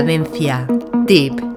Cadencia. Tip.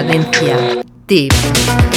Cadencia. Tip.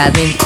Cadencia.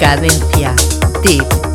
Cadencia. Tip.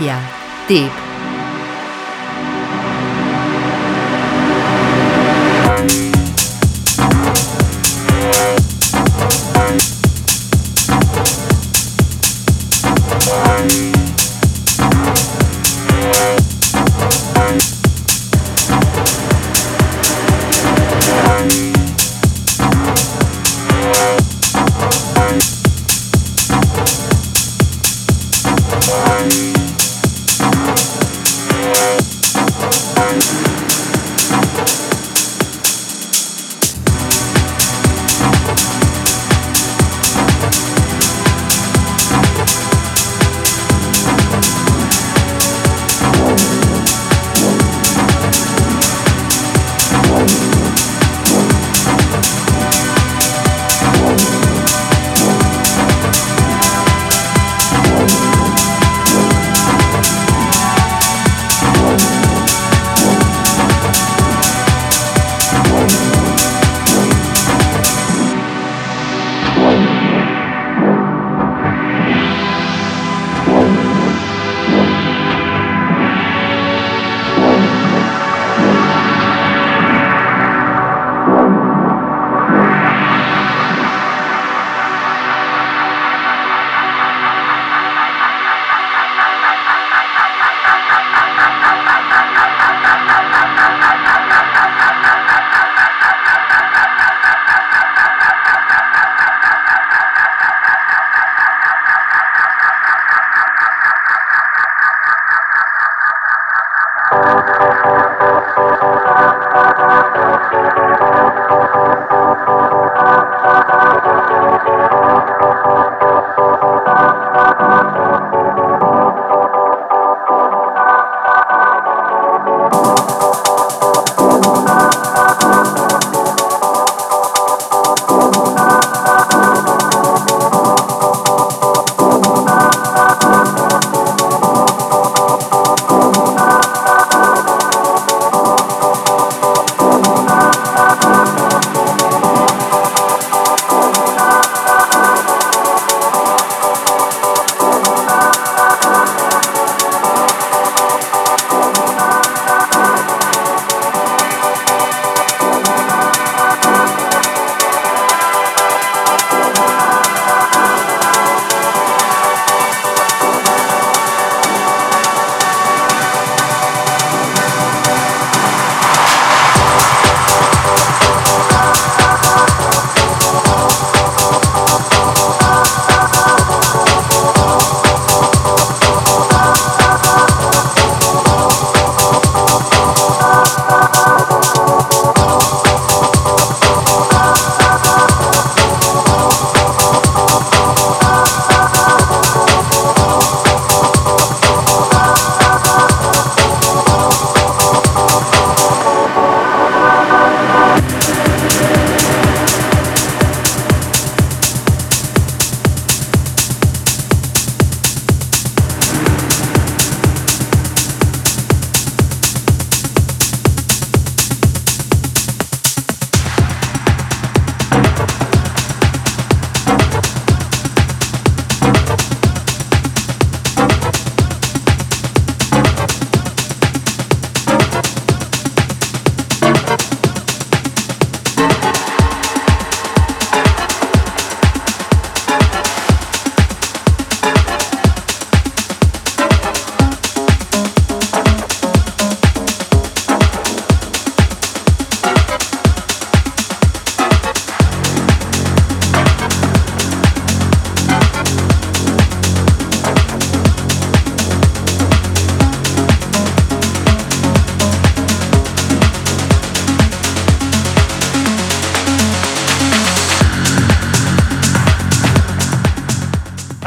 Cadencia. Tip.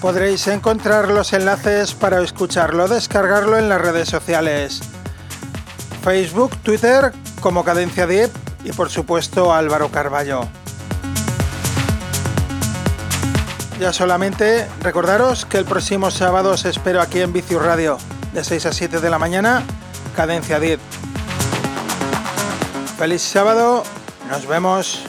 Podréis encontrar los enlaces para escucharlo, descargarlo en las redes sociales. Facebook, Twitter como Cadencia Deep y por supuesto Álvaro Carballo. Ya solamente recordaros que el próximo sábado os espero aquí en Vicius Radio, de 6 a 7 de la mañana, Cadencia Deep. Feliz sábado, nos vemos.